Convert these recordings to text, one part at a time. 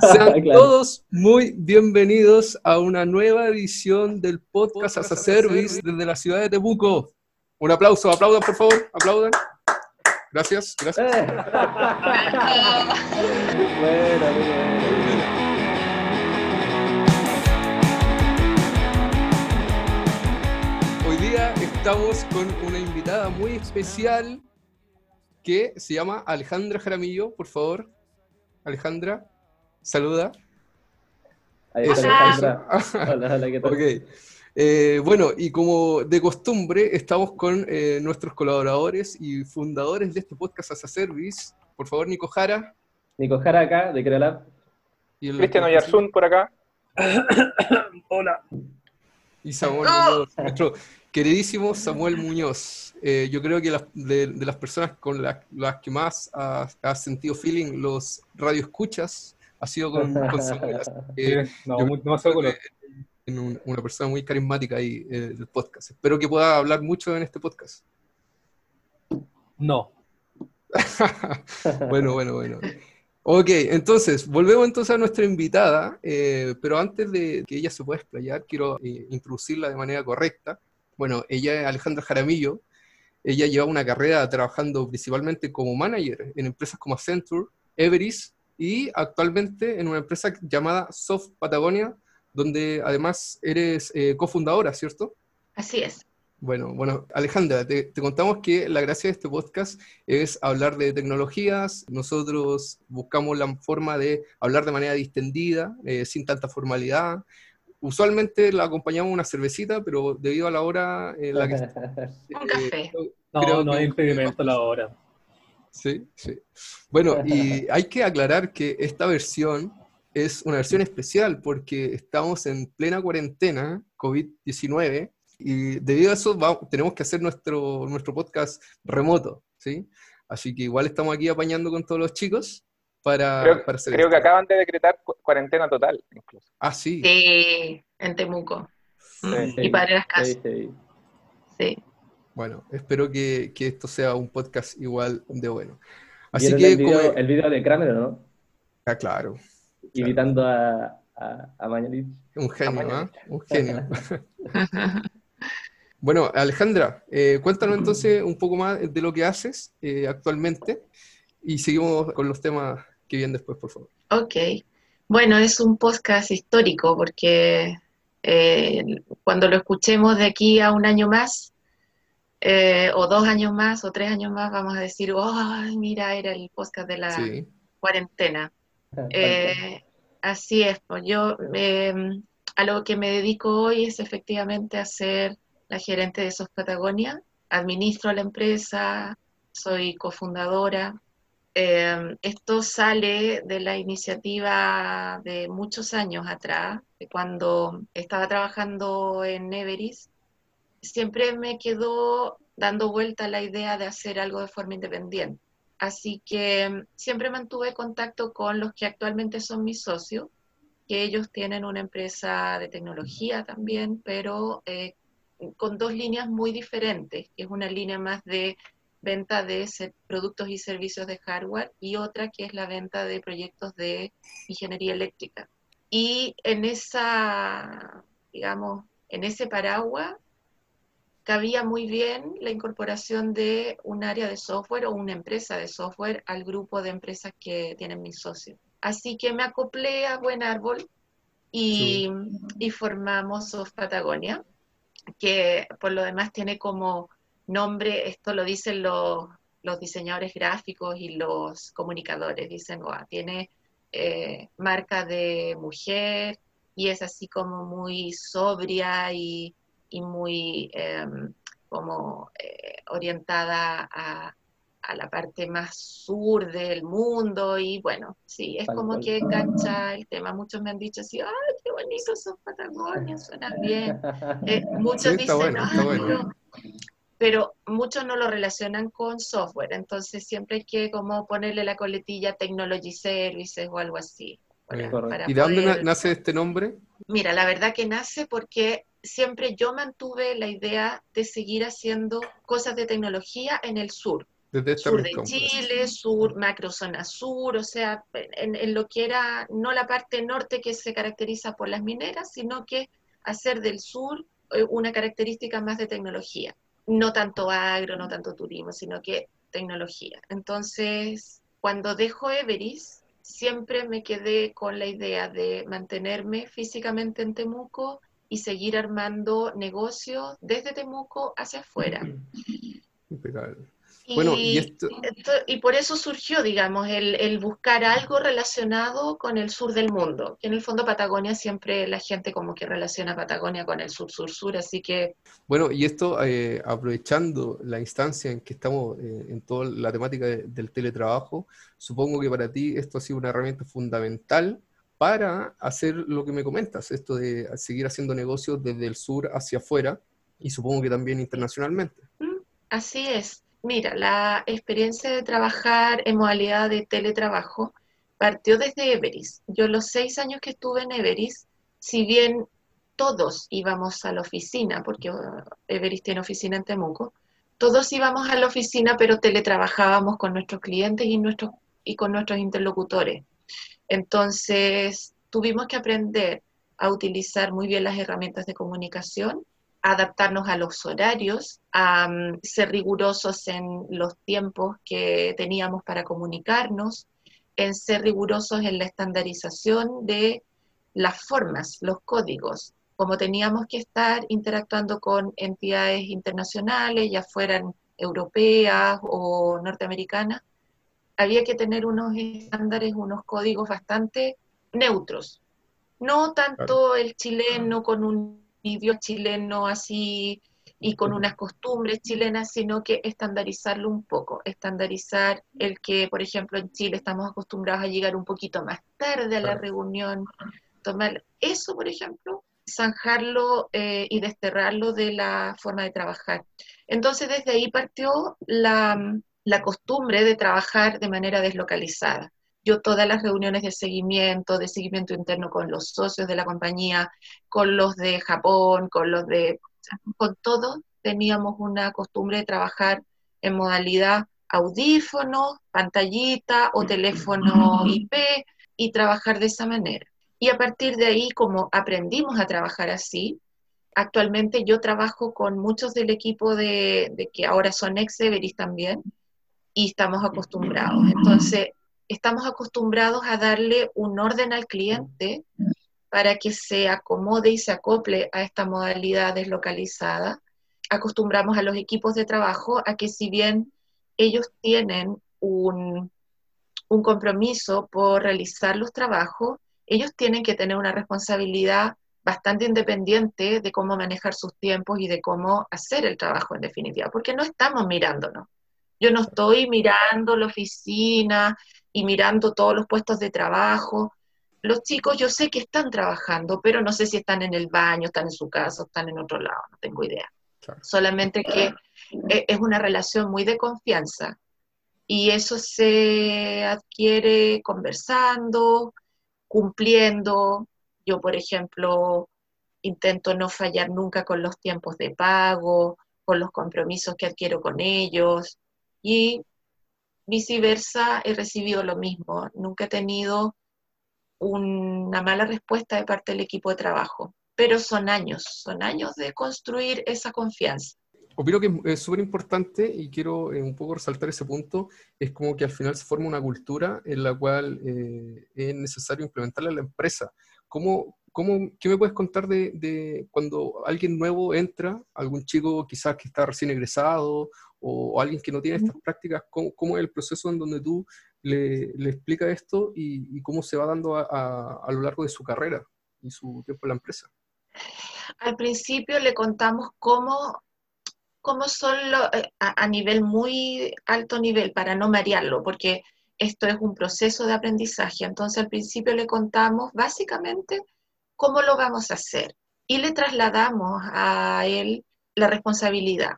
Sean todos muy bienvenidos a una nueva edición del podcast, as a Service desde la ciudad de Temuco. Un aplauso, aplaudan por favor, aplaudan. Gracias, gracias. Eh. bueno, bueno. Hoy día estamos con una invitada muy especial que se llama Alejandra Jaramillo. Por favor, Alejandra, saluda. Ahí está. Alejandra. Hola, hola, ¿qué tal? Ok. Eh, bueno, y como de costumbre, estamos con eh, nuestros colaboradores y fundadores de este podcast as a Service. Por favor, Nico Jara. Nico Jara acá, de el- Cristian Oyarzún por acá. Hola. Y Samuel Muñoz, nuestro queridísimo Samuel Muñoz. Eh, yo creo que las- de, de las personas con las, las que más ha, ha sentido feeling los radioescuchas ha sido con, con Samuel. Así que no, yo color. en un- una persona muy carismática ahí eh, del podcast. Espero que pueda hablar mucho en este podcast. No. bueno, bueno, bueno. Ok, entonces, volvemos entonces a nuestra invitada, eh, pero antes de que ella se pueda explayar, quiero eh, introducirla de manera correcta. Bueno, ella es Alejandra Jaramillo, ella lleva una carrera trabajando principalmente como manager en empresas como Accenture, Everest y actualmente en una empresa llamada Soft Patagonia, donde además eres eh, cofundadora, ¿cierto? Así es. Bueno, bueno, Alejandra, te, te contamos que la gracia de este podcast es hablar de tecnologías. Nosotros buscamos la forma de hablar de manera distendida, eh, sin tanta formalidad. Usualmente la acompañamos una cervecita, pero debido a la hora en la que... Un café. creo- No, no que- hay impedimento a la hora. Sí, sí. Bueno, y hay que aclarar que esta versión es una versión especial porque estamos en plena cuarentena, COVID-19, y debido a eso tenemos que hacer nuestro, nuestro podcast remoto, ¿sí? Así que igual estamos aquí apañando con todos los chicos para, Creo, para hacer creo que acaban de decretar cu- cuarentena total, incluso. Ah, sí. Sí, en Temuco. Mm, Sí. Y para las casas. Sí, sí. Bueno, espero que, que esto sea un podcast igual de bueno. Así ¿Vieron que, el video, como- el video de Kramer, ¿no? Ah, claro, Imitando a, a, a Mañalich. un genio. ¿ah? Un genio. Bueno, Alejandra, eh, cuéntanos entonces un poco más de lo que haces eh, actualmente y seguimos con los temas que vienen después, por favor. Ok. Bueno, es un podcast histórico porque eh, cuando lo escuchemos de aquí a un año más, eh, o dos años más, o tres años más, vamos a decir, oh, mira, era el podcast de la Sí, cuarentena. Eh, así es, pues yo eh, a lo que me dedico hoy es efectivamente a ser la gerente de SOS Patagonia, administro la empresa, soy cofundadora. Eh, esto sale de la iniciativa de muchos años atrás, cuando estaba trabajando en Everest, siempre me quedó dando vuelta la idea de hacer algo de forma independiente. Así que mm, siempre mantuve contacto con los que actualmente son mis socios, que ellos tienen una empresa de tecnología también, pero eh, con dos líneas muy diferentes, es una línea más de venta de productos y servicios de hardware y otra que es la venta de proyectos de ingeniería eléctrica. Y en esa, digamos, en ese paraguas cabía muy bien la incorporación de un área de software o una empresa de software al grupo de empresas que tienen mis socios. Así que me acoplé a Buen Árbol y, y formamos Soft Patagonia, que por lo demás tiene como nombre, esto lo dicen los, los diseñadores gráficos y los comunicadores, dicen, "Guau, tiene eh, marca de mujer y es así como muy sobria y, y muy em, como eh, orientada a, a la parte más sur del mundo y bueno, sí, es Tal como cual. que engancha el tema. Muchos me han dicho así, ay, qué bonito son Patagonia, suena bien. Eh, muchos Sí, dicen, bueno, "Ay, bueno". pero, pero muchos no lo relacionan con software, entonces siempre hay que como ponerle la coletilla technology services o algo así. para- para ¿Y de dónde poder- nace este nombre? Mira, la verdad que nace porque siempre yo mantuve la idea de seguir haciendo cosas de tecnología en el sur. Desde sur de. Chile, sur, macrozona sur, o sea, en, en lo que era no la parte norte que se caracteriza por las mineras, sino que hacer del sur eh, una característica más de tecnología. No tanto agro, no tanto turismo, sino que tecnología. Entonces, cuando dejo Everis, siempre me quedé con la idea de mantenerme físicamente en Temuco y seguir armando negocios desde Temuco hacia afuera. Impecable. Y, Bueno, y esto- y por eso surgió, digamos, el, el buscar algo relacionado con el sur del mundo. Que en el fondo Patagonia siempre la gente como que relaciona Patagonia con el sur-sur-sur, así que Bueno, y esto eh, aprovechando la instancia en que estamos eh, en toda la temática de- del teletrabajo, supongo que para ti esto ha sido una herramienta fundamental para hacer lo que me comentas, esto de seguir haciendo negocios desde el sur hacia afuera y supongo que también internacionalmente. Así es. Mira, la experiencia de trabajar en modalidad de teletrabajo partió desde Everis. Yo los seis años que estuve en Everis, si bien todos íbamos a la oficina, porque uh, Everis tiene oficina en Temuco, todos íbamos a la oficina, pero teletrabajábamos con nuestros clientes y, nuestros, y con nuestros interlocutores. Entonces, tuvimos que aprender a utilizar muy bien las herramientas de comunicación adaptarnos a los horarios, a um, ser rigurosos en los tiempos que teníamos para comunicarnos, en ser rigurosos en la estandarización de las formas, los códigos. Como teníamos que estar interactuando con entidades internacionales, ya fueran europeas o norteamericanas, había que tener unos estándares, unos códigos bastante neutros. No tanto el chileno con un idioma chileno así y con unas costumbres chilenas, sino que estandarizarlo un poco, estandarizar el que, por ejemplo, en Chile estamos acostumbrados a llegar un poquito más tarde a la reunión, tomar eso, por ejemplo, zanjarlo eh, y desterrarlo de la forma de trabajar. Entonces, desde ahí partió la, la costumbre de trabajar de manera deslocalizada yo todas las reuniones de seguimiento, de seguimiento interno con los socios de la compañía, con los de Japón, con los de, con todos teníamos una costumbre de trabajar en modalidad audífono, pantallita o teléfono IP y trabajar de esa manera. Y a partir de ahí, como aprendimos a trabajar así, actualmente yo trabajo con muchos del equipo de, de que ahora son ex también y estamos acostumbrados. Entonces, estamos acostumbrados a darle un orden al cliente para que se acomode y se acople a esta modalidad deslocalizada. Acostumbramos a los equipos de trabajo a que si bien ellos tienen un, un compromiso por realizar los trabajos, ellos tienen que tener una responsabilidad bastante independiente de cómo manejar sus tiempos y de cómo hacer el trabajo en definitiva, porque no estamos mirándonos. Yo no estoy mirando la oficina y mirando todos los puestos de trabajo. Los chicos yo sé que están trabajando, pero no sé si están en el baño, están en su casa, están en otro lado, no tengo idea. Claro. Solamente que es una relación muy de confianza y eso se adquiere conversando, cumpliendo. Yo, por ejemplo, intento no fallar nunca con los tiempos de pago, con los compromisos que adquiero con ellos y viceversa he recibido lo mismo. Nunca he tenido una mala respuesta de parte del equipo de trabajo, pero son años, son años de construir esa confianza. Opino que es súper importante y quiero eh, un poco resaltar ese punto, es como que al final se forma una cultura en la cual eh, es necesario implementarla en la empresa. ¿Cómo, cómo, ¿Qué me puedes contar de, de, cuando alguien nuevo entra, algún chico quizás que está recién egresado o, o alguien que no tiene estas prácticas, ¿cómo, cómo, es el proceso en donde tú le, le explicas esto y, y, cómo se va dando a, a, a lo largo de su carrera y su tiempo en la empresa? Al principio le contamos cómo cómo son lo, a, a, nivel muy alto nivel para no marearlo, porque esto es un proceso de aprendizaje. Entonces al principio le contamos básicamente cómo lo vamos a hacer y le trasladamos a él la responsabilidad,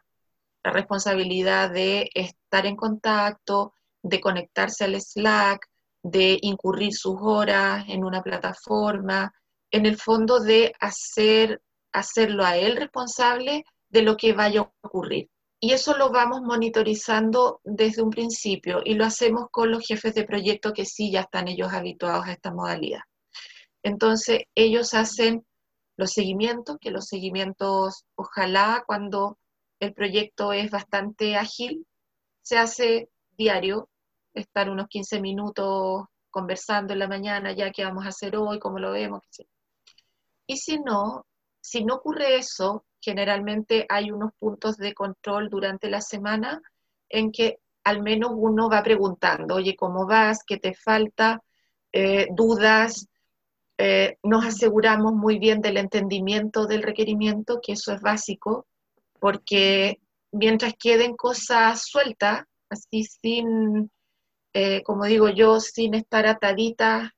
la responsabilidad de estar en contacto, de conectarse al Slack, de incurrir sus horas en una plataforma, en el fondo de hacer, hacerlo a él responsable de lo que vaya a ocurrir. y eso lo vamos monitorizando desde un principio y lo hacemos con los jefes de proyecto que sí ya están ellos habituados a esta modalidad. Entonces, ellos hacen los seguimientos, que los seguimientos, ojalá cuando el proyecto es bastante ágil, se hace diario, estar unos 15 minutos conversando en la mañana, ya qué vamos a hacer hoy, cómo lo vemos. Y si no, si no ocurre eso, generalmente hay unos puntos de control durante la semana en que al menos uno va preguntando, oye, ¿cómo vas? ¿Qué te falta? Eh, ¿Dudas? Eh, nos aseguramos muy bien del entendimiento del requerimiento, que eso es básico, porque mientras queden cosas sueltas, así sin, eh, como digo yo, sin estar ataditas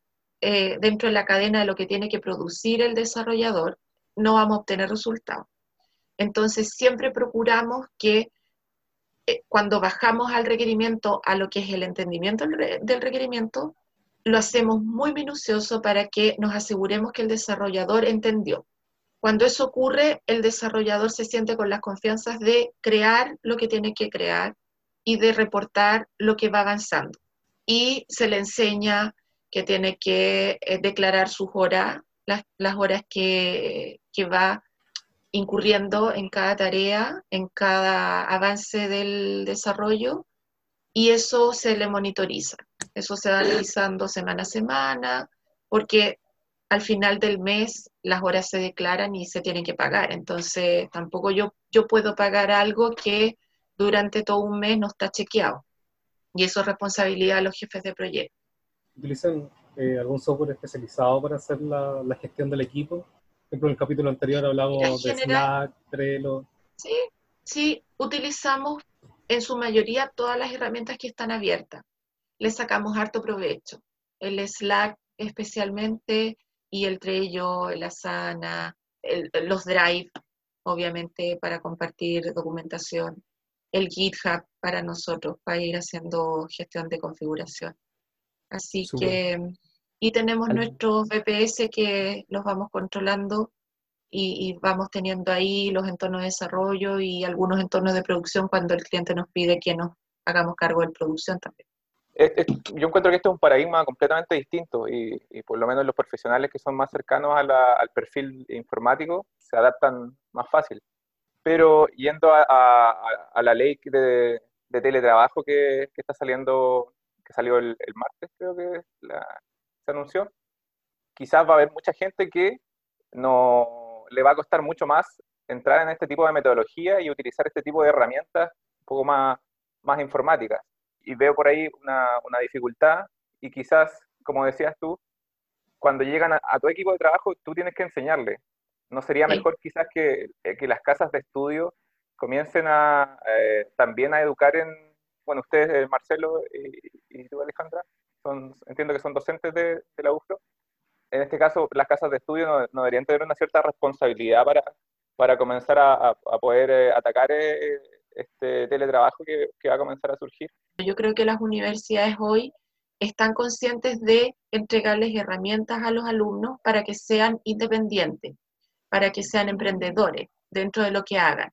dentro de la cadena de lo que tiene que producir el desarrollador, no vamos a obtener resultados. Entonces, siempre procuramos que eh, cuando bajamos al requerimiento, a lo que es el entendimiento del requerimiento, lo hacemos muy minucioso para que nos aseguremos que el desarrollador entendió. Cuando eso ocurre, el desarrollador se siente con las confianzas de crear lo que tiene que crear y de reportar lo que va avanzando. Y se le enseña que tiene que eh, declarar sus horas, las, horas que, va incurriendo en cada tarea, en cada avance del desarrollo, y eso se le monitoriza. Eso se va realizando semana a semana, porque al final del mes las horas se declaran y se tienen que pagar. Entonces, tampoco yo, yo puedo pagar algo que durante todo un mes no está chequeado. Y eso es responsabilidad de los jefes de proyecto. ¿Utilizan eh, algún software especializado para hacer la, la gestión del equipo? ejemplo, en el capítulo anterior hablamos de Slack, Trello. Sí, sí, utilizamos en su mayoría todas las herramientas que están abiertas. Le sacamos harto provecho. El Slack especialmente y el Trello, el Asana, los Drive, obviamente para compartir documentación, el GitHub para nosotros, para ir haciendo gestión de configuración. Así que y tenemos nuestros BPS que los vamos controlando y, vamos teniendo ahí los entornos de desarrollo y algunos entornos de producción cuando el cliente nos pide que nos hagamos cargo de producción también. Yo encuentro que este es un paradigma completamente distinto y, por lo menos los profesionales que son más cercanos al perfil informático se adaptan más fácil. Pero yendo a, la ley de, teletrabajo que, está saliendo, que salió el, el martes, creo que la, se anunció, quizás va a haber mucha gente que no le va a costar mucho más entrar en este tipo de metodología y utilizar este tipo de herramientas un poco más, más informáticas. Y veo por ahí una, una dificultad y quizás, como decías tú, cuando llegan a, tu equipo de trabajo, tú tienes que enseñarle. ¿No sería mejor quizás que, eh, que, las casas de estudio comiencen a eh, también a educar en, bueno, ustedes, eh, Marcelo y, y tú, Alejandra, entiendo que son docentes de, la UFRO, en este caso las casas de estudio no, deberían tener una cierta responsabilidad para, para comenzar a, poder eh, atacar eh, este teletrabajo que, va a comenzar a surgir. Yo creo que las universidades hoy están conscientes de entregarles herramientas a los alumnos para que sean independientes, para que sean emprendedores dentro de lo que hagan.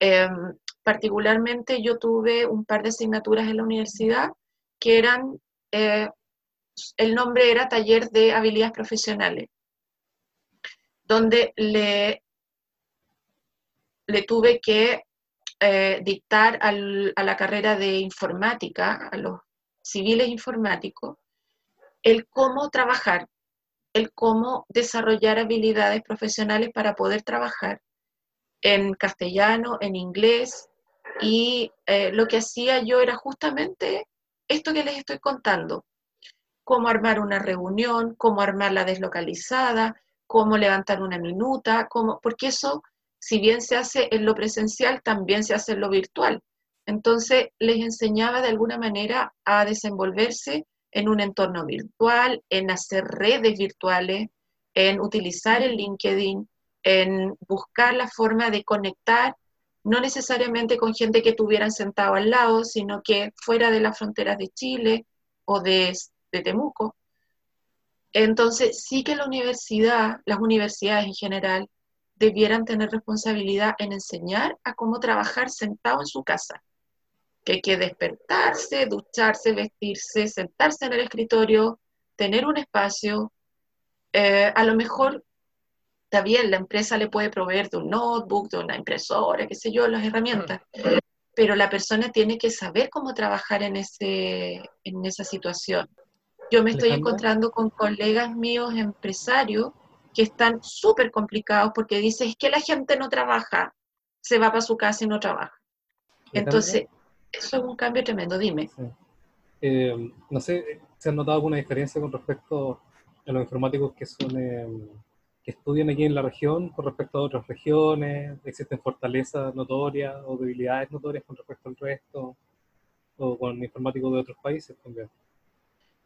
Em, particularmente yo tuve un par de asignaturas en la universidad que eran eh, el nombre era Taller de Habilidades Profesionales, donde le tuve que eh, dictar a la carrera de informática, a los civiles informáticos, el cómo trabajar, el cómo desarrollar habilidades profesionales para poder trabajar en castellano, en inglés, y eh, lo que hacía yo era justamente esto que les estoy contando, cómo armar una reunión, cómo armar la deslocalizada, cómo levantar una minuta, cómo, porque eso, si bien se hace en lo presencial, también se hace en lo virtual. Entonces, les enseñaba de alguna manera a desenvolverse en un entorno virtual, en hacer redes virtuales, en utilizar el LinkedIn, en buscar la forma de conectar no necesariamente con gente que tuvieran sentado al lado, sino que fuera de las fronteras de Chile o de, Temuco. Entonces, sí que la universidad, las universidades en general, debieran tener responsabilidad en enseñar a cómo trabajar sentado en su casa. Que hay que despertarse, ducharse, vestirse, sentarse en el escritorio, tener un espacio. Eh, a lo mejor está bien, la empresa le puede proveer de un notebook, de una impresora, qué sé yo, las herramientas, pero la persona tiene que saber cómo trabajar en, ese, en esa situación. Yo me estoy encontrando con colegas míos empresarios que están súper complicados porque dicen, es que la gente no trabaja, se va para su casa y no trabaja. Entonces, eso es un cambio tremendo, dime. Eh, no sé, ¿se ha notado alguna diferencia con respecto a los informáticos que son... Eh, estudian aquí en la región con respecto a otras regiones? ¿Existen fortalezas notorias o debilidades notorias con respecto al resto? ¿O con informáticos de otros países también?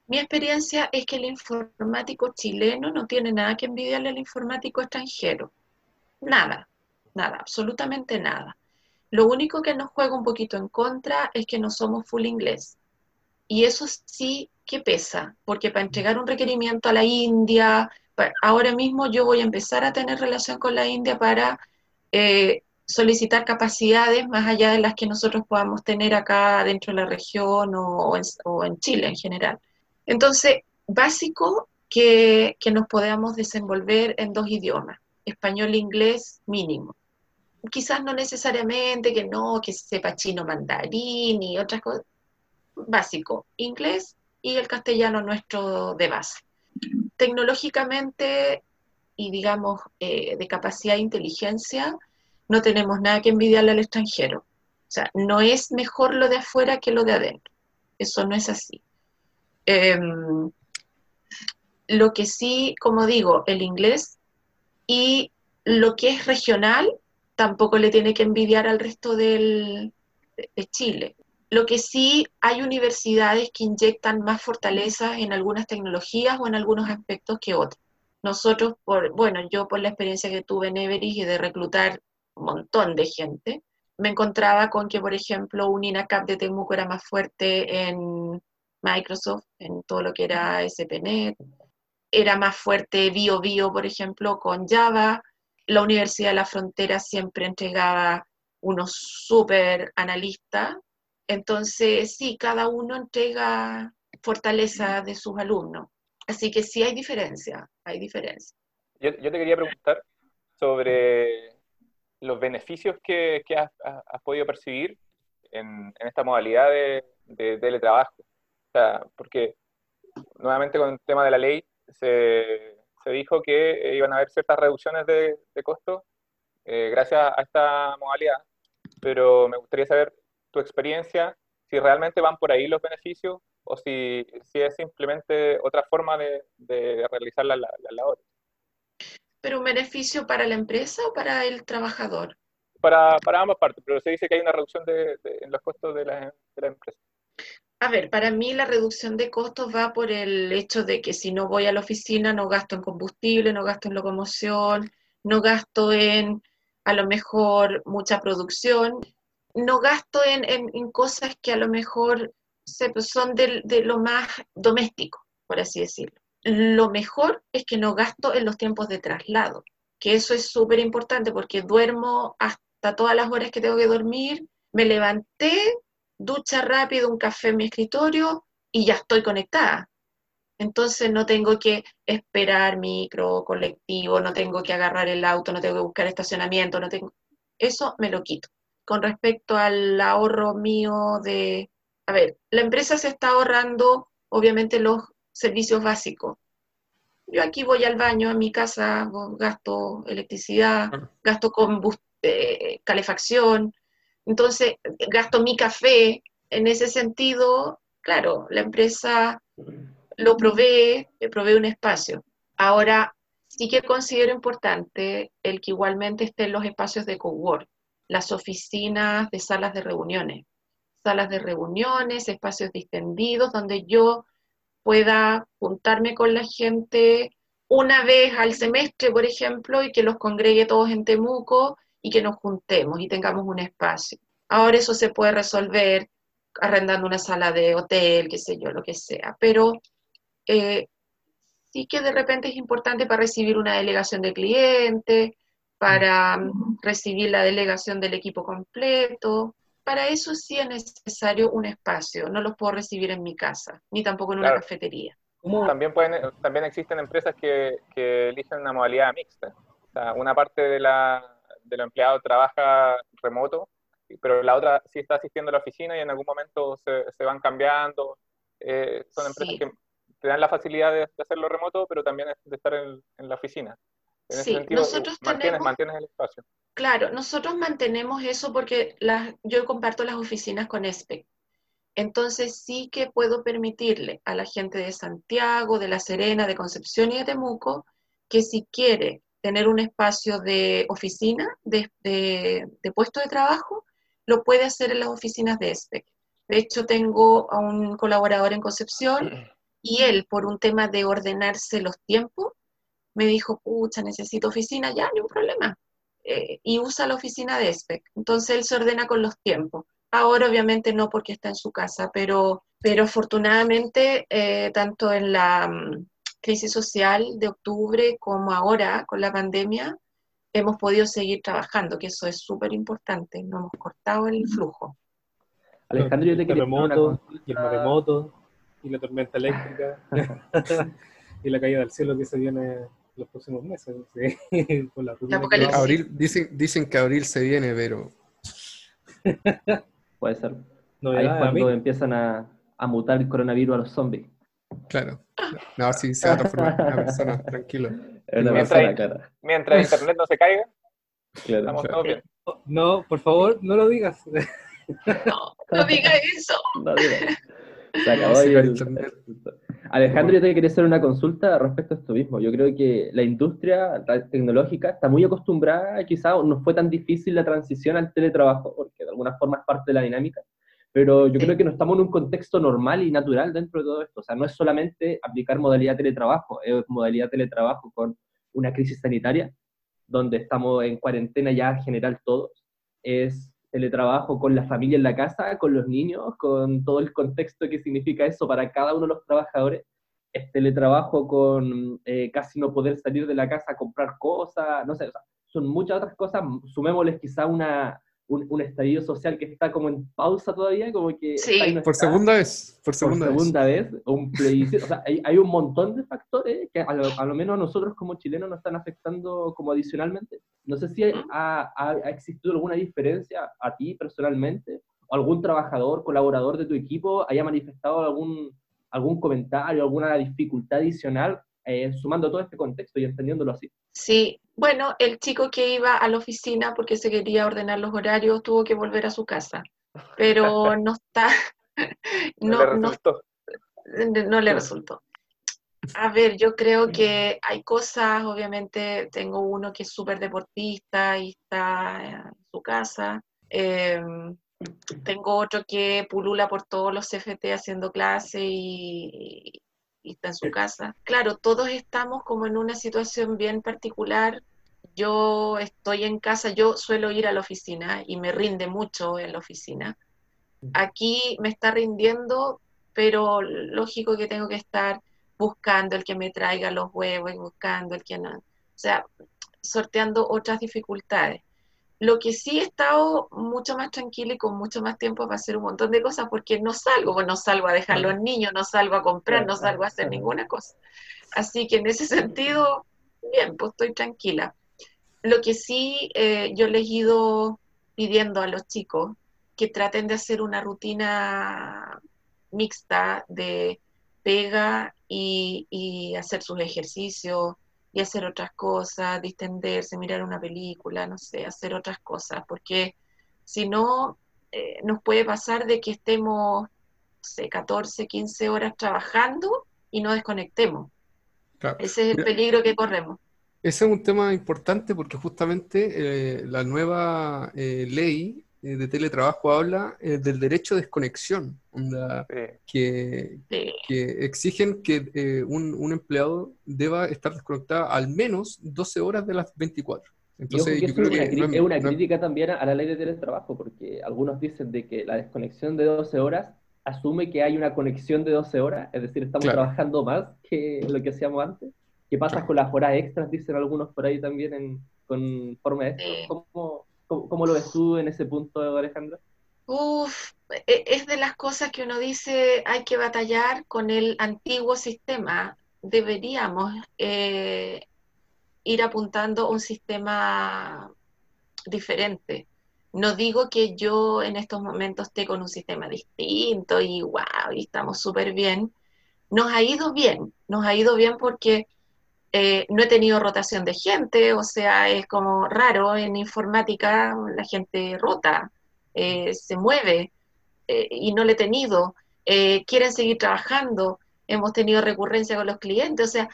Mi experiencia es que el informático chileno no tiene nada que envidiarle al informático extranjero. Nada, nada, absolutamente nada. Lo único que nos juega un poquito en contra es que no somos full inglés. Y eso sí que pesa, porque para entregar un requerimiento a la India, ahora mismo yo voy a empezar a tener relación con la India para eh, solicitar capacidades más allá de las que nosotros podamos tener acá dentro de la región o, en, Chile en general. Entonces, básico que, nos podamos desenvolver en dos idiomas, español e inglés mínimo. Quizás no necesariamente que no, que sepa chino mandarín y otras cosas. Básico, inglés y el castellano nuestro de base tecnológicamente y digamos eh, de capacidad de inteligencia, no tenemos nada que envidiarle al extranjero. O sea, no es mejor lo de afuera que lo de adentro. Eso no es así. Em, lo que sí, como digo, el inglés y lo que es regional tampoco le tiene que envidiar al resto del, de Chile. Lo que sí hay universidades que inyectan más fortaleza en algunas tecnologías o en algunos aspectos que otros. Nosotros, por, bueno, yo por la experiencia que tuve en Everest y de reclutar un montón de gente, me encontraba con que, por ejemplo, un INACAP de Temuco era más fuerte en Microsoft, en todo lo que era SPNet, era más fuerte BioBio, por ejemplo, con Java. La Universidad de la Frontera siempre entregaba unos super analistas entonces, sí, cada uno entrega fortaleza de sus alumnos. Así que sí hay diferencia, hay diferencia. Yo, te quería preguntar sobre los beneficios que, has, podido percibir en, esta modalidad de, teletrabajo. O sea, porque nuevamente con el tema de la ley se, dijo que iban a haber ciertas reducciones de, de costos eh, gracias a esta modalidad, pero me gustaría saber tu experiencia, si realmente van por ahí los beneficios o si, si es simplemente otra forma de, de realizar la, la, labor. ¿Pero un beneficio para la empresa o para el trabajador? Para, para ambas partes, pero se dice que hay una reducción de, en los costos de la, de la empresa. A ver, para mí la reducción de costos va por el hecho de que si no voy a la oficina no gasto en combustible, no gasto en locomoción, no gasto en a lo mejor mucha producción no gasto en, cosas que a lo mejor son de, lo más doméstico, por así decirlo. Lo mejor es que no gasto en los tiempos de traslado, que eso es súper importante porque duermo hasta todas las horas que tengo que dormir, me levanté, ducha rápido, un café en mi escritorio y ya estoy conectada. Entonces no tengo que esperar micro, colectivo, no tengo que agarrar el auto, no tengo que buscar estacionamiento, no tengo... Eso me lo quito con respecto al ahorro mío de, a ver, la empresa se está ahorrando obviamente los servicios básicos. Yo aquí voy al baño, a mi casa gasto electricidad, gasto eh, calefacción, entonces gasto mi café. En ese sentido, claro, la empresa lo provee, le provee un espacio. Ahora, sí que considero importante el que igualmente estén los espacios de cowork las oficinas de salas de reuniones, salas de reuniones, espacios distendidos donde yo pueda juntarme con la gente una vez al semestre, por ejemplo, y que los congregue todos en Temuco y que nos juntemos y tengamos un espacio. Ahora eso se puede resolver arrendando una sala de hotel, qué sé yo, lo que sea, pero eh, sí que de repente es importante para recibir una delegación de clientes, para recibir la delegación del equipo completo. Para eso sí es necesario un espacio, no los puedo recibir en mi casa, ni tampoco en una Claro. cafetería. ¿Cómo- También, pueden, también existen empresas que, que eligen una modalidad mixta. O sea, una parte de, la, de los empleados trabaja remoto, pero la otra sí está asistiendo a la oficina y en algún momento se, se van cambiando. Eh, son empresas Sí. que te dan la facilidad de, hacerlo remoto, pero también de estar en, en la oficina. En ese Sí, sentido, nosotros mantienes, tenemos- mantienes el espacio. Claro, nosotros mantenemos eso porque las- yo comparto las oficinas con ESPEC. Entonces sí que puedo permitirle a la gente de Santiago, de La Serena, de Concepción y de Temuco que si quiere tener un espacio de oficina, de, de- de puesto de trabajo, lo puede hacer en las oficinas de ESPEC. De hecho, tengo a un colaborador en Concepción y él, por un tema de ordenarse los tiempos, me dijo, pucha, necesito oficina, ya, ni un problema eh, y usa la oficina de ESPEC. Entonces él se ordena con los tiempos. Ahora obviamente no porque está en su casa, pero, pero afortunadamente eh, tanto en la mm, crisis social de octubre como ahora con la pandemia hemos podido seguir trabajando, que eso es súper importante, no hemos cortado el flujo. Alejandro, yo te el quería terremoto, y el maremoto, y la tormenta eléctrica, y la caída del cielo que se viene los próximos meses, sí, con la rutina que apocalipsis. vamos- Abril, dicen, dicen que abril se viene, pero Puede ser. Ahí es cuando empiezan a, a mutar el coronavirus a los zombies. claro. No, sí, se va a transformar en una persona, tranquilo. Una Mientras persona, hay- claro. Mientras internet no se caiga, Claro. estamos Claro. todos bien. No, por favor, no lo digas. No, no diga eso. No. Se acabó sí, el- internet. Alejandro, yo te quería hacer una consulta respecto a esto mismo. Yo creo que la industria la tecnológica está muy acostumbrada, quizá no fue tan difícil la transición al teletrabajo, porque de alguna forma es parte de la dinámica, pero yo creo que no estamos en un contexto normal y natural dentro de todo esto. O sea, no es solamente aplicar modalidad teletrabajo, es modalidad teletrabajo con una crisis sanitaria, donde estamos en cuarentena ya general todos. Es teletrabajo con la familia en la casa, con los niños, con todo el contexto que significa eso para cada uno de los trabajadores. Es teletrabajo con eh, casi no poder salir de la casa a comprar cosas, no sé, o sea, son muchas otras cosas. Sumémosles quizá una, un, un estallido social que está como en pausa todavía, como que Sí. está Por segunda vez, por por segunda, segunda, vez. vez, un plebiscito. O sea, hay, hay un montón de factores que a lo, a lo menos a nosotros como chilenos nos están afectando como adicionalmente. No sé si ha, ha- ha existido alguna diferencia a ti personalmente, o algún trabajador, colaborador de tu equipo haya manifestado algún, algún comentario, alguna dificultad adicional, eh, sumando todo este contexto y entendiéndolo así. Sí, bueno, el chico que iba a la oficina porque se quería ordenar los horarios tuvo que volver a su casa, pero no está, No, no, le resultó. no le resultó. A ver, yo creo que hay cosas, obviamente tengo uno que es súper deportista y está en su casa. em, tengo otro que pulula por todos los CFT haciendo clase y, y está en su casa. Claro, todos estamos como en una situación bien particular. Yo estoy en casa, yo suelo ir a la oficina y me rinde mucho en la oficina. Aquí me está rindiendo, pero lógico que tengo que estar buscando el que me traiga los huevos y buscando el que no. O sea, sorteando otras dificultades. Lo que sí he estado mucho más tranquila y con mucho más tiempo para hacer un montón de cosas porque no salgo, pues no salgo a dejar los niños, no salgo a comprar, no salgo a hacer ninguna cosa. Así que en ese sentido, bien, pues estoy tranquila. Lo que sí eh, yo les he ido pidiendo a los chicos que traten de hacer una rutina mixta de pega y, y hacer sus ejercicios y hacer otras cosas, distenderse, mirar una película, no sé, hacer otras cosas, porque si no, eh, nos puede pasar de que estemos, no sé, 14, 15 horas trabajando y no desconectemos. Claro. Ese es el peligro que corremos. Ese es un tema importante porque justamente eh, la nueva eh, ley eh, de teletrabajo habla eh, del derecho de desconexión, onda, Sí. que, Sí. que exigen que eh, un, un empleado deba estar desconectado al menos 12 horas de las 24. Y ojo Entonces, que yo creo es una, que es una no crítica también a, a la ley de teletrabajo, porque algunos dicen de que la desconexión de 12 horas asume que hay una conexión de 12 horas, es decir, estamos Claro. trabajando más que lo que hacíamos antes. ¿Qué pasa con las horas extras? Dicen algunos por ahí también en, con forma de esto. ¿Cómo, cómo, lo ves tú en ese punto, Alejandra? Uf, e, es de las cosas que uno dice hay que batallar con el antiguo sistema. Deberíamos eh, ir apuntando un sistema diferente. No digo que yo en estos momentos esté con un sistema distinto y wow, y estamos súper bien. Nos ha ido bien, nos ha ido bien porque eh, no he tenido rotación de gente, o sea, es como raro en informática, la gente rota, eh, se mueve eh, y no le he tenido. quieren seguir trabajando, hemos tenido recurrencia con los clientes, o sea,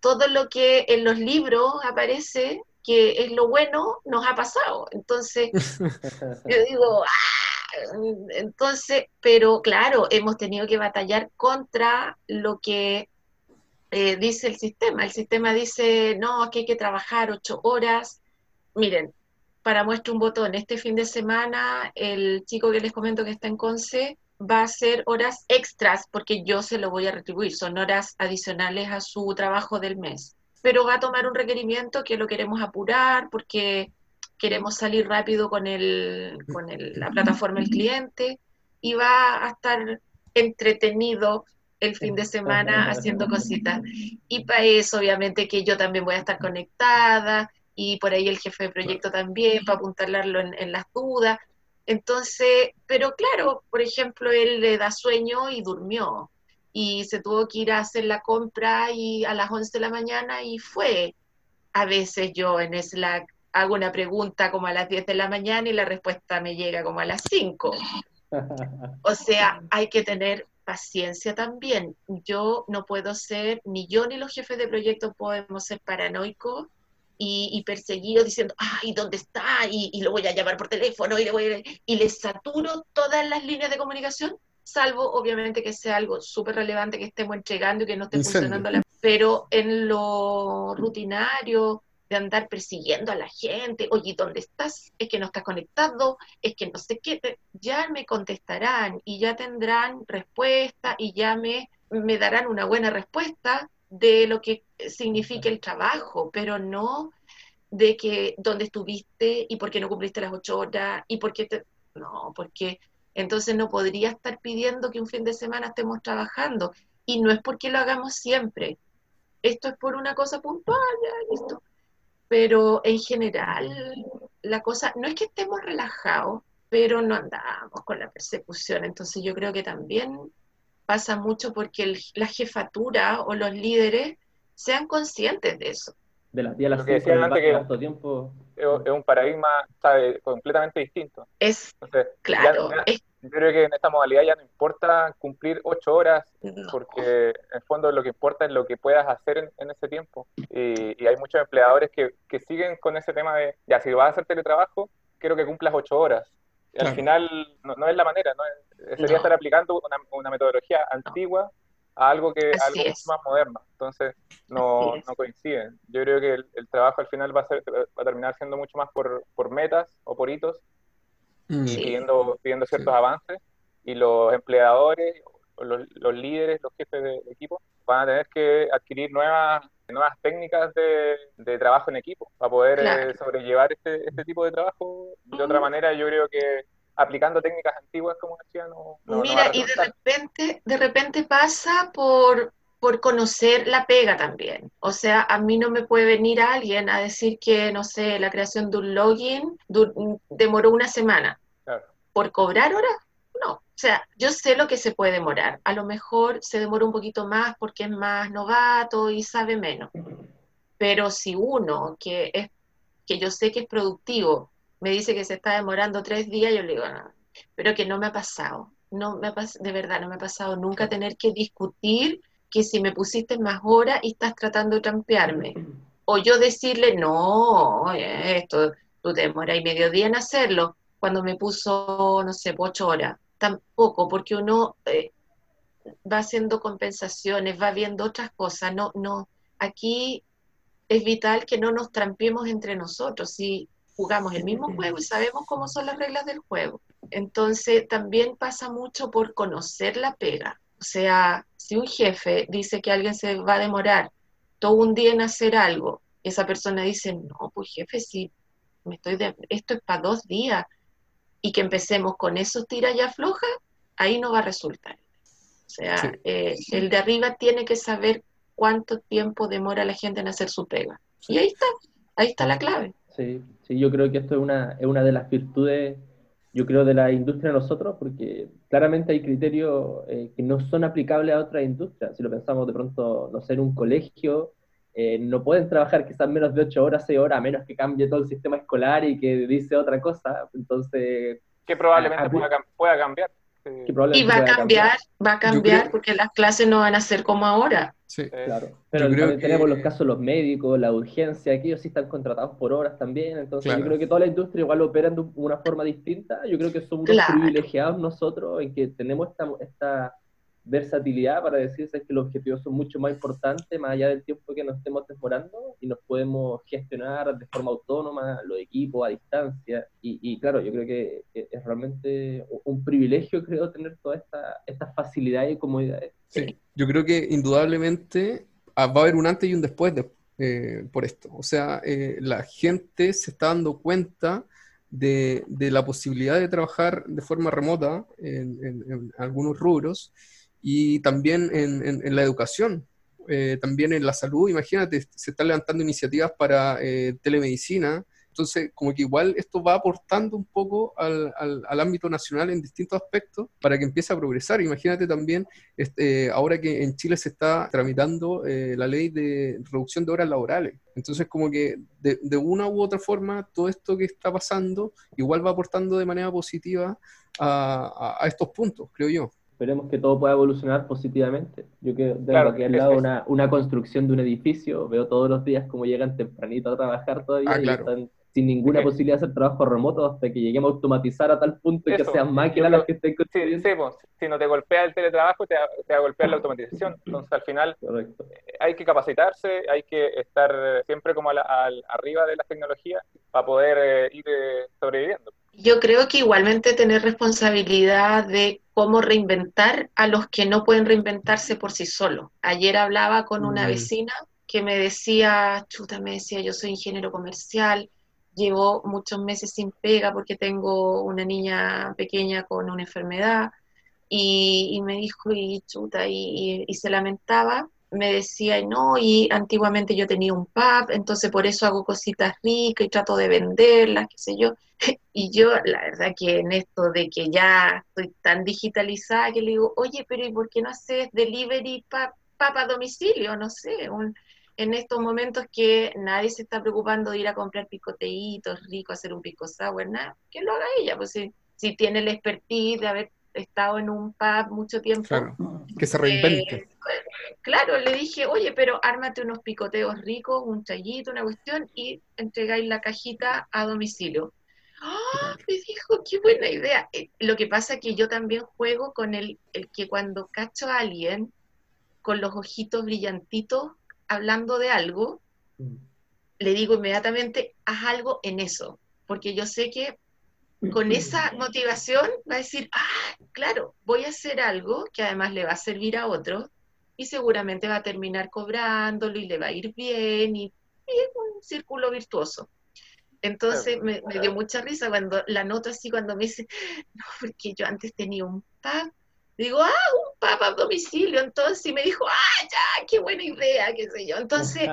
todo lo que en los libros aparece que es lo bueno, nos ha pasado. Entonces, yo digo, ah", entonces, pero claro, hemos tenido que batallar contra lo que eh, dice el sistema. El sistema dice, no, aquí hay que trabajar ocho horas. Miren, para muestra un botón, este fin de semana el chico que les comento que está en Conce va a hacer horas extras porque yo se lo voy a retribuir, son horas adicionales a su trabajo del mes pero va a tomar un requerimiento que lo queremos apurar porque queremos salir rápido con, el, con la plataforma del cliente y va a estar entretenido el fin de semana haciendo cositas. Y para eso, obviamente, que yo también voy a estar conectada y por ahí el jefe de proyecto también, para apuntarlo en, en las dudas. Entonces, pero claro, por ejemplo, él le da sueño y durmió y se tuvo que ir a hacer la compra y a las 11 de la mañana y fue. A veces yo en Slack hago una pregunta como a las 10 de la mañana y la respuesta me llega como a las 5. O sea, hay que tener paciencia también. Yo no puedo ser, ni yo ni los jefes de proyecto podemos ser paranoicos y, y perseguidos diciendo, ay, ¿dónde está? Y, y, lo voy a llamar por teléfono y le, voy a... y le saturo todas las líneas de comunicación salvo obviamente que sea algo súper relevante que estemos entregando y que no esté funcionando, la... pero en lo rutinario andar persiguiendo a la gente, oye, ¿dónde estás? Es que no estás conectado, es que no sé qué, ya me contestarán y ya tendrán respuesta y ya me, me darán una buena respuesta de lo que significa el trabajo, pero no de que dónde estuviste y por qué no cumpliste las ocho horas y por qué te... No, porque entonces no podría estar pidiendo que un fin de semana estemos trabajando. Y no es porque lo hagamos siempre. Esto es por una cosa puntual, ya, listo. Pero en general, la cosa, no es que estemos relajados, pero no andamos con la persecución. Entonces yo creo que también pasa mucho porque la jefatura o los líderes sean conscientes de eso. De las días las que que tiempo es un paradigma ¿sabe? completamente distinto. Es, claro. Yo creo que en esta modalidad ya no importa cumplir ocho horas, porque en el fondo lo que importa es lo que puedas hacer en, ese tiempo. Y, hay muchos empleadores que, que, siguen con ese tema de, ya, si vas a hacer teletrabajo, quiero que cumplas ocho horas. Al final no, es la manera, ¿no? sería estar aplicando una, una metodología antigua a algo que algo mucho más moderno. Entonces, no, no coinciden. Yo creo que el, trabajo al final va a, ser, va a terminar siendo mucho más por, por metas o por hitos mm. y pidiendo, pidiendo ciertos avances. Y los empleadores, los, los, líderes, los jefes de, equipo van a tener que adquirir nuevas, nuevas técnicas de, de trabajo en equipo para poder eh, sobrellevar este, este tipo de trabajo. De otra manera, yo creo que aplicando técnicas antiguas, como decía, no. Mira, y de repente, de repente pasa por, por conocer la pega también. O sea, a mí no me puede venir alguien a decir que, no sé, la creación de un login demoró una semana. ¿Por cobrar horas? No. O sea, yo sé lo que se puede demorar. A lo mejor se demora un poquito más porque es más novato y sabe menos. Pero si uno que es que yo sé que es productivo me dice que se está demorando tres días, yo le digo, no, pero que no me ha pasado, no me ha de verdad no me ha pasado nunca tener que discutir que si me pusiste más horas y estás tratando de trampearme. O yo decirle, no, esto, tú te demoras y medio día en hacerlo, cuando me puso, no sé, ocho horas. Tampoco, porque uno eh, va haciendo compensaciones, va viendo otras cosas. No, no, aquí es vital que no nos trampiemos entre nosotros. Si jugamos el mismo juego y sabemos cómo son las reglas del juego. Entonces, también pasa mucho por conocer la pega. O sea, si un jefe dice que alguien se va a demorar todo un día en hacer algo, esa persona dice, no, pues jefe, si me estoy esto es para dos días, y que empecemos con esos tira ya floja, ahí no va a resultar. O sea, eh, el de arriba tiene que saber cuánto tiempo demora la gente en hacer su pega. Y ahí está, ahí está la clave. Sí, sí, yo creo que esto es una, es una de las virtudes, yo creo, de la industria de nosotros, porque claramente hay criterios eh, que no son aplicables a otras industrias. Si lo pensamos de pronto, no sé, en un colegio, eh, no pueden trabajar quizás menos de 8 horas, 6 horas, a menos que cambie todo el sistema escolar y que dice otra cosa. Entonces... Que probablemente pueda, cambiar. y va a cambiar, va a cambiar porque las clases no van a ser como ahora. Sí, claro. Pero también tenemos los casos los médicos, la urgencia, que ellos sí están contratados por horas también. Entonces yo creo que toda la industria igual opera de una forma distinta. Yo creo que somos privilegiados nosotros en que tenemos esta, esta versatilidad para decirse que los objetivos son mucho más importantes, más allá del tiempo que nos estemos demorando, y nos podemos gestionar de forma autónoma los equipos a distancia. Y, claro, yo creo que es realmente un privilegio, creo, tener todas estas esta facilidades y comodidades. Sí, yo creo que indudablemente ah, va a haber un antes y un después de, eh, por esto. O sea, eh, la gente se está dando cuenta de, de, la posibilidad de trabajar de forma remota en algunos rubros y también en, la educación, eh, también en la salud, imagínate, se están levantando iniciativas para eh, telemedicina, entonces como que igual esto va aportando un poco al, al, ámbito nacional en distintos aspectos para que empiece a progresar. Imagínate también este, ahora que en Chile se está tramitando eh, la ley de reducción de horas laborales. Entonces como que de, de una u otra forma todo esto que está pasando igual va aportando de manera positiva a, a estos puntos, creo yo esperemos que todo pueda evolucionar positivamente. Yo que tengo aquí al lado una, una, construcción de un edificio, veo todos los días cómo llegan tempranito a trabajar todavía ah, y están sin ninguna posibilidad de hacer trabajo remoto hasta que lleguemos a automatizar a tal punto que sean máquinas las que estén construyendo. Sí, pues, si no te golpea el teletrabajo, te, va a golpear la automatización. Entonces, al final, eh, hay que capacitarse, hay que estar siempre como arriba de las tecnologías para poder eh, ir eh, sobreviviendo. Yo creo que igualmente tener responsabilidad de cómo reinventar a los que no pueden reinventarse por sí solos. Ayer hablaba con una mm. vecina que me decía, chuta, me decía, yo soy ingeniero comercial, llevo muchos meses sin pega porque tengo una niña pequeña con una enfermedad, y, me dijo, y chuta, y, y se lamentaba, me decía, no, y antiguamente yo tenía un pub, entonces por eso hago cositas ricas y trato de venderlas, qué sé yo. Y yo, la verdad que en esto de que ya estoy tan digitalizada, que le digo, oye, pero ¿y por qué no haces delivery para a domicilio? No sé, en estos momentos que nadie se está preocupando de ir a comprar picoteitos ricos, hacer un pico sour, nada, que lo haga ella, pues si, si tiene la expertise de haber estado en un pub mucho tiempo. Claro, que se reinvente. Eh, claro, le dije, oye, pero ármate unos picoteos ricos, un chayito, una cuestión, y entregáis la cajita a domicilio. ¡Ah! Me dijo, qué buena idea. Eh, lo que pasa es que yo también juego con el, el que cuando cacho a alguien con los ojitos brillantitos hablando de algo, mm. le digo inmediatamente, haz algo en eso, porque yo sé que con esa motivación va a decir, ah, claro, voy a hacer algo que además le va a servir a otro y seguramente va a terminar cobrándolo y le va a ir bien y, es un círculo virtuoso. Entonces me, dio mucha risa cuando la nota así cuando me dice, no, porque yo antes tenía un pub. Digo, ah, un pub a domicilio. Entonces, y me dijo, ah, ya, qué buena idea, qué sé yo. Entonces,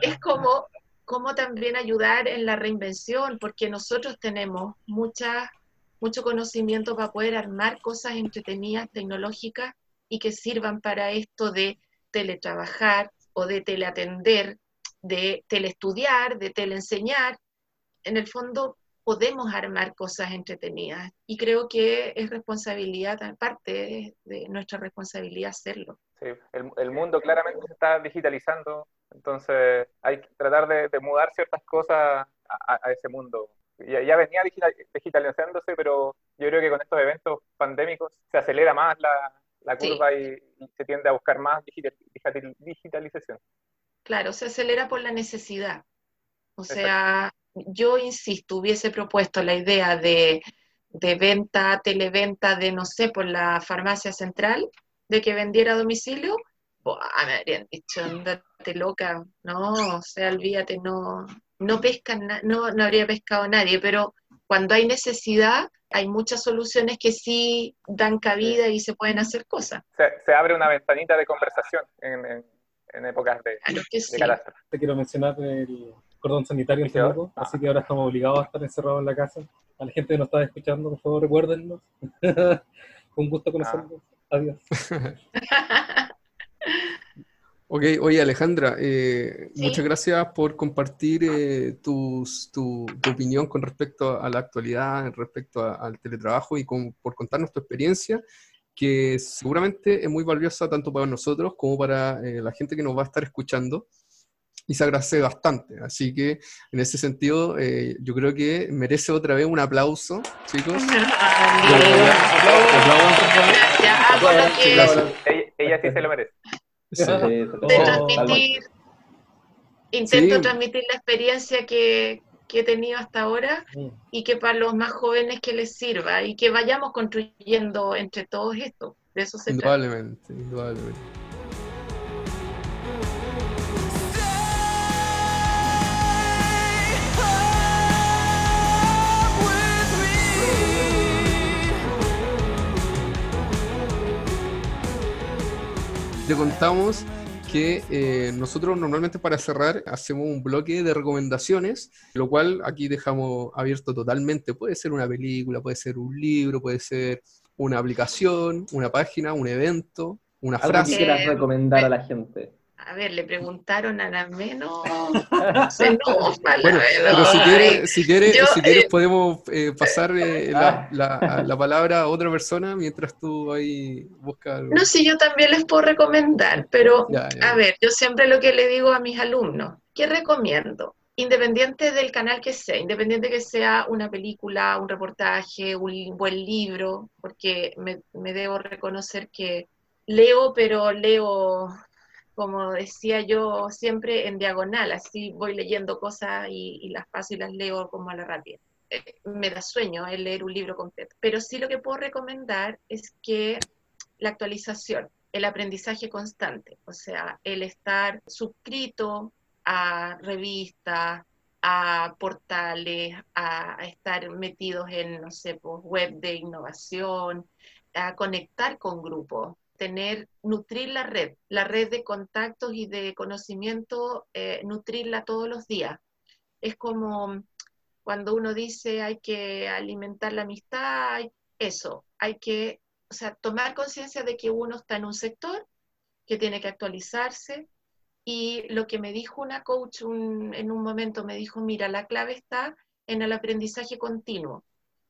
es como cómo también ayudar en la reinvención, porque nosotros tenemos mucha, mucho conocimiento para poder armar cosas entretenidas, tecnológicas y que sirvan para esto de teletrabajar o de teleatender, de teleestudiar, de teleenseñar. En el fondo podemos armar cosas entretenidas y creo que es responsabilidad, parte de, nuestra responsabilidad hacerlo. Sí, el mundo claramente se está digitalizando, entonces hay que tratar de, mudar ciertas cosas a, ese mundo. Ya, ya, venía digitalizándose, pero yo creo que con estos eventos pandémicos se acelera más la, la curva y, se tiende a buscar más digitalización. Claro, se acelera por la necesidad. O sea, yo insisto, hubiese propuesto la idea de, de venta, televenta de, no sé, por la farmacia central, de que vendiera a domicilio, buah, me habrían dicho, andate loca, no, o sea, olvídate, no, no pescan, no, no habría pescado nadie, pero cuando hay necesidad, hay muchas soluciones que sí dan cabida y se pueden hacer cosas. Se, se abre una ventanita de conversación en, en- en épocas de, Claro que de sí. catástrofe. Te quiero mencionar el cordón sanitario en. Temuco, así que ahora estamos obligados a estar encerrados en la casa. A la gente que nos está escuchando, por favor, recuérdennos. Un gusto conocerlos. Adiós. Ok, oye Alejandra, eh, Sí. muchas gracias por compartir eh, tus- tu, tu opinión con respecto a la actualidad, respecto a- al teletrabajo y con- por contarnos tu experiencia, que seguramente es muy valiosa tanto para nosotros como para eh, la gente que nos va a estar escuchando y se agradece bastante. Así que en ese sentido, eh, yo creo que merece otra vez un aplauso, chicos. Gracias. Ella sí se lo merece. Sí. De oh, transmitir, intento Sí. transmitir la experiencia que, que he tenido hasta ahora Mm. y que para los más jóvenes que les sirva y que vayamos construyendo entre todos esto. De eso se trata. Indudablemente, indudablemente. Te contamos que eh, nosotros normalmente para cerrar hacemos un bloque de recomendaciones, lo cual aquí dejamos abierto totalmente. Puede ser una película, puede ser un libro, puede ser una aplicación, una página, un evento, una Algo que frase. quieras Eh, recomendar a la gente. A ver, le preguntaron a la menos. Se enoja, la Bueno, verdad. pero si quieres, si quieres, Yo, si quieres eh, podemos eh, pasar eh, la, Ah. la- la palabra a otra persona mientras tú ahí buscas algo. No, sí, yo también les puedo recomendar, pero Ya, ya. a ver, yo siempre lo que le digo a mis alumnos, ¿qué recomiendo? Independiente del canal que sea, independiente que sea una película, un reportaje, un buen libro, porque me, me debo reconocer que leo, pero leo, como decía yo, siempre en diagonal, así voy leyendo cosas y, las paso y las leo como a la rápida. Eh, me da sueño el leer un libro completo, pero sí lo que puedo recomendar es que la actualización, el aprendizaje constante, o sea, el estar suscrito a revistas, a portales, a, a estar metidos en, no sé, pues, web de innovación, a conectar con grupos, tener, nutrir la red, la red de contactos y de conocimiento, eh, nutrirla todos los días. Es como cuando uno dice hay que alimentar la amistad, eso, hay que o sea, tomar conciencia de que uno está en un sector que tiene que actualizarse. Y lo que me dijo una coach en un momento, me dijo, mira, la clave está en el aprendizaje continuo.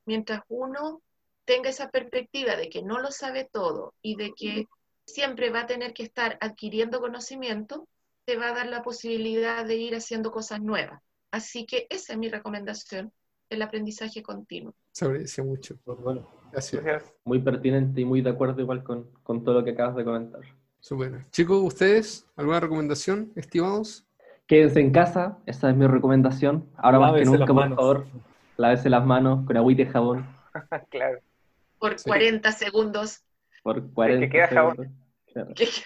Mientras uno tenga esa perspectiva de que no lo sabe todo y de que siempre va a tener que estar adquiriendo conocimiento, te va a dar la posibilidad de ir haciendo cosas nuevas. Así que esa es mi recomendación, el aprendizaje continuo. Se aprecia mucho. Pues bueno, Gracias. Gracias. Muy pertinente y muy de acuerdo igual con, con todo lo que acabas de comentar. Súper. Chicos, ¿ustedes? ¿Alguna recomendación, estimados? Quédense en casa, esa es mi recomendación. Ahora más que lávese nunca, por favor, lávese las manos con agüita y jabón claro. Por Sí. 40 segundos. por 40 queda jabón. Claro. que- Si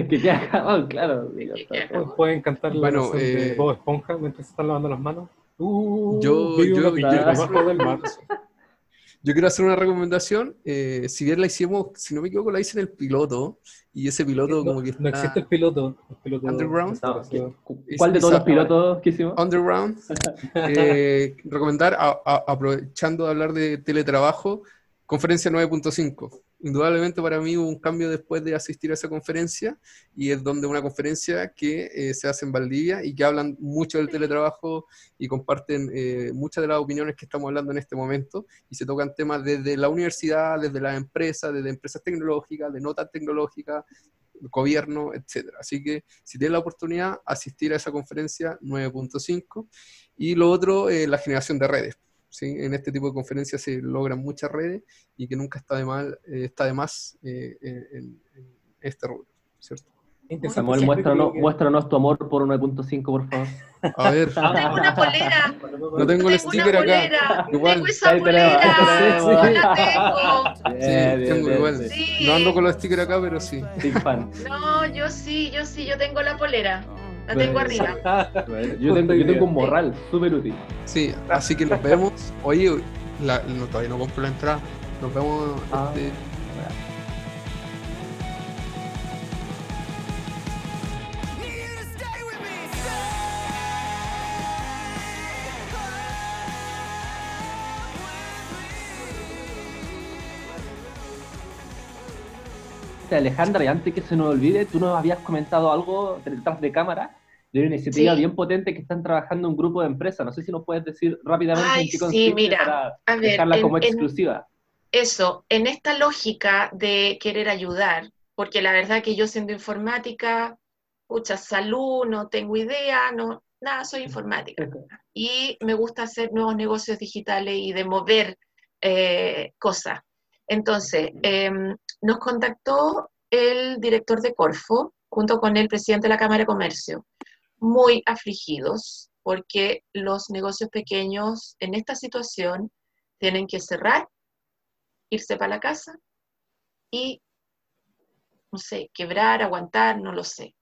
es que queda jabón, claro. digo, Que queda pueden cantar la Bueno, canción de eh, Bob Esponja mientras se están lavando las manos. Uh, Yo- yo- yo-. Yo quiero hacer una recomendación. eh, si bien la hicimos, si no me equivoco, la hice en el piloto. Y ese piloto, como que No existe el piloto. el piloto Underground. No, desapareció. ¿cu- Es- ¿Cuál de todos los pilotos que hicimos? underground. Eh, recomendar, a- a- aprovechando de hablar de teletrabajo, conferencia 9.5. Indudablemente para mí hubo un cambio después de asistir a esa conferencia y es donde una conferencia que eh, se hace en Valdivia y que hablan mucho del teletrabajo y comparten eh, muchas de las opiniones que estamos hablando en este momento y se tocan temas desde la universidad, desde las empresas, desde empresas tecnológicas, de notas tecnológicas, gobierno, etcétera. Así que si tienes la oportunidad, asistir a esa conferencia 9.5. Y lo otro, eh, la generación de redes. ¿Sí? En este tipo de conferencias se logran muchas redes y que nunca está de, mal, eh, está de más eh, en, este rubro, ¿cierto? Interesante. Samuel, muéstranos, que- muéstranos tu amor por 9.5, por favor. A ver. No tengo una polera. No tengo el sticker acá. Igual. Tengo esa Ahí tenemos, polera. ahí tenemos. No la tengo. Sí, Bien, bien, tengo bien, igual. bien. Sí. No ando con los stickers acá, pero sí. Big fan. No, yo sí, yo sí, yo tengo la polera. La tengo arriba. Bueno, yo, tengo, yo tengo un morral súper útil. Sí, así que nos vemos. Oye, la- no, todavía no compro la entrada. Nos vemos. Ah. este, Alejandra, y antes que se nos olvide, tú nos habías comentado algo detrás de cámara de una iniciativa Sí. bien potente que están trabajando un grupo de empresas. No sé si nos puedes decir rápidamente Ay, en qué sí, consiste mira, para A ver, dejarla en- como en- exclusiva. eso, en esta lógica de querer ayudar, porque la verdad que yo siendo informática, mucha salud, no tengo idea, no, nada, soy informática. Y me gusta hacer nuevos negocios digitales y de mover eh, cosas. Entonces, em, nos contactó el director de Corfo, junto con el presidente de la Cámara de Comercio, muy afligidos, porque los negocios pequeños en esta situación tienen que cerrar irse para la casa y, no sé, quebrar, aguantar, no lo sé.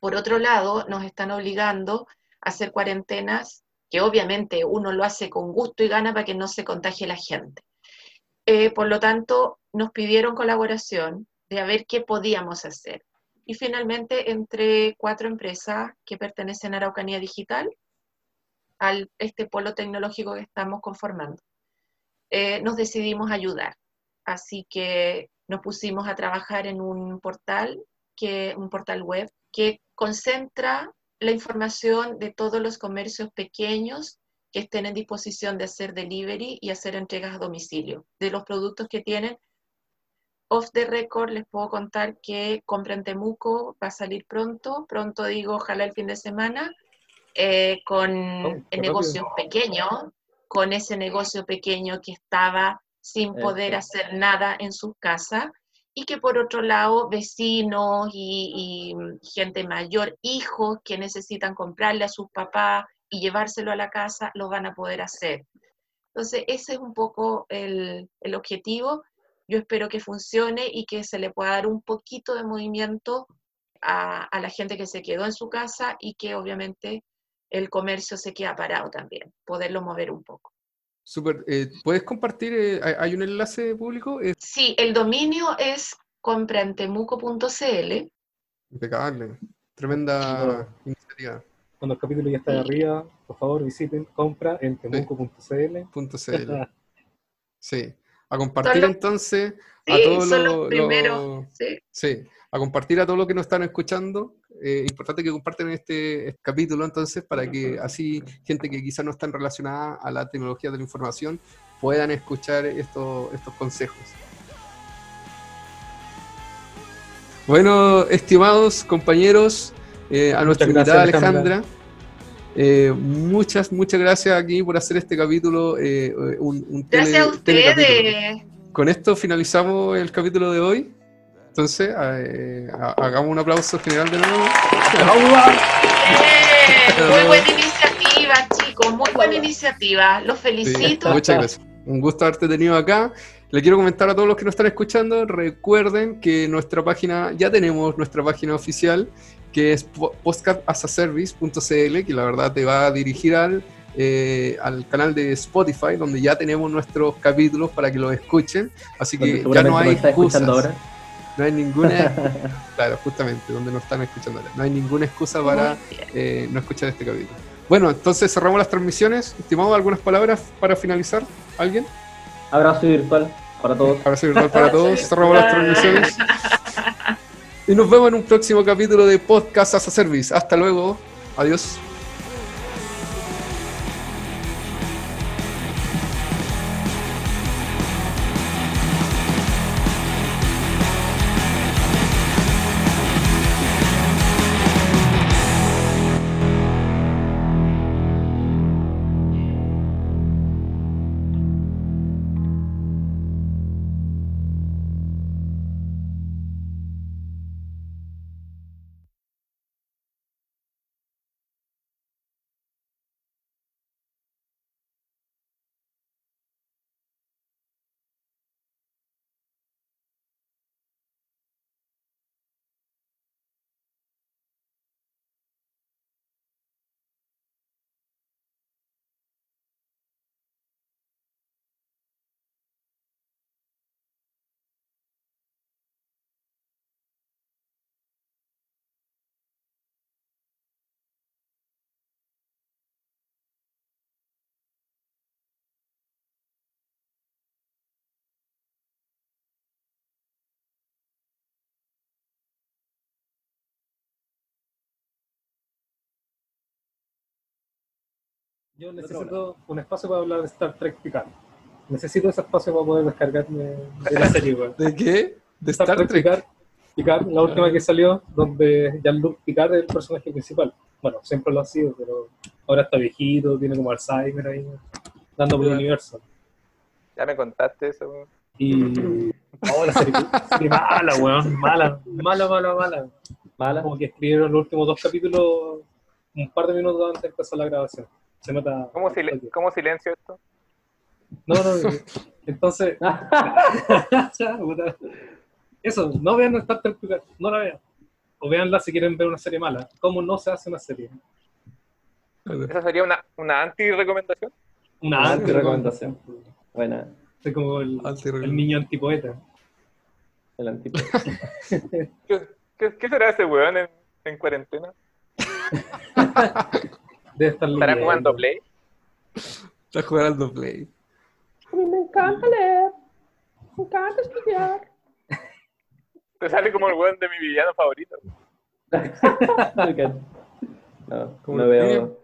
Por otro lado, nos están obligando a hacer cuarentenas, que obviamente uno lo hace con gusto y gana para que no se contagie la gente. Eh, por lo tanto, nos pidieron colaboración de a ver qué podíamos hacer. Y finalmente, entre cuatro empresas que pertenecen a Araucanía Digital, al este polo tecnológico que estamos conformando eh, nos decidimos ayudar. Así que nos pusimos a trabajar en un portal, que, un portal web que concentra la información de todos los comercios pequeños que estén en disposición de hacer delivery y hacer entregas a domicilio de los productos que tienen. Off the record les puedo contar que Compra en Temuco va a salir pronto, pronto digo ojalá el fin de semana, eh, con Oh, eh, negocios pequeños, con ese negocio pequeño que estaba sin poder Eso. hacer nada en sus casas y que por otro lado vecinos y, y gente mayor, hijos que necesitan comprarle a sus papás y llevárselo a la casa, lo van a poder hacer. Entonces, ese es un poco el, el objetivo. Yo espero que funcione y que se le pueda dar un poquito de movimiento a, a la gente que se quedó en su casa y que obviamente el comercio se queda parado también, poderlo mover un poco. Súper. eh, ¿Puedes compartir? eh, hay, un enlace público? Sí, el dominio es compraentemuco.cl. impecable. Tremenda iniciativa. Cuando el capítulo ya está de arriba, por favor visiten compra en temuco.cl. Punto CL. Sí. A compartir Solo- entonces a todos son los. los primeros. Sí. Sí, a compartir a todos los que nos están escuchando. Eh, importante que compartan este, este capítulo entonces para que así gente que quizás no están relacionada a la tecnología de la información puedan escuchar estos, estos consejos. Bueno, estimados compañeros, eh, a nuestra invitada Alejandra, eh, muchas, muchas gracias aquí por hacer este capítulo. eh, un, un tele- Gracias a telecapítulo ustedes. con esto finalizamos el capítulo de hoy. Entonces, eh, ha- hagamos un aplauso general de nuevo. Muy buena iniciativa, chicos, muy buena iniciativa. Los Sí, felicito. muchas gracias. Un gusto haberte tenido acá. Le quiero comentar a todos los que nos están escuchando, recuerden que nuestra página, ya tenemos nuestra página oficial, que es po- podcastasaservice.cl, que la verdad te va a dirigir al, eh, al canal de Spotify, donde ya tenemos nuestros capítulos para que los escuchen. Así que ya no hay excusas. ahora. No hay ninguna. claro, justamente, donde nos están escuchando ahora. No hay ninguna excusa para eh, no escuchar este capítulo. Bueno, entonces cerramos las transmisiones. Estimado, ¿algunas palabras para finalizar? ¿Alguien? Abrazo virtual para todos. Abrazo virtual para todos. Cerramos las transmisiones. Y nos vemos en un próximo capítulo de Podcast as a Service. Hasta luego. Adiós. Yo necesito un espacio para hablar de Star Trek Picard. Necesito ese espacio para poder descargarme de la serie, weón. ¿De qué? De Star, Trek Picard, Picard, la última que salió, donde Jean-Luc Picard es el personaje principal. Bueno, siempre lo ha sido, pero ahora está viejito, tiene como Alzheimer ahí, dando por el universo. Ya me contaste eso. weón. Y. Oh, la serie, serie mala, weón. Mala, mala, mala, mala. Mala. Como que escribieron los últimos dos capítulos un par de minutos antes de empezar la grabación. Se nota. ¿Cómo, sil- cómo silencio esto? No, no, entonces. Eso, no vean Star Trek no la vean. O veanla si quieren ver una serie mala. ¿Cómo no se hace una serie? ¿Esa sería una, una anti-recomendación? Una Una anti recomendación. Buena. Soy como el, Anti-recomendación. el niño antipoeta. El antipo. ¿Qué, qué, qué será ese weón en, en cuarentena? Debe estar ¿Estará leyendo. jugando Play? Está jugando Play. A mí me encanta leer. Me encanta estudiar. Te sale como el weón de mi villano favorito. no, Como no el veo.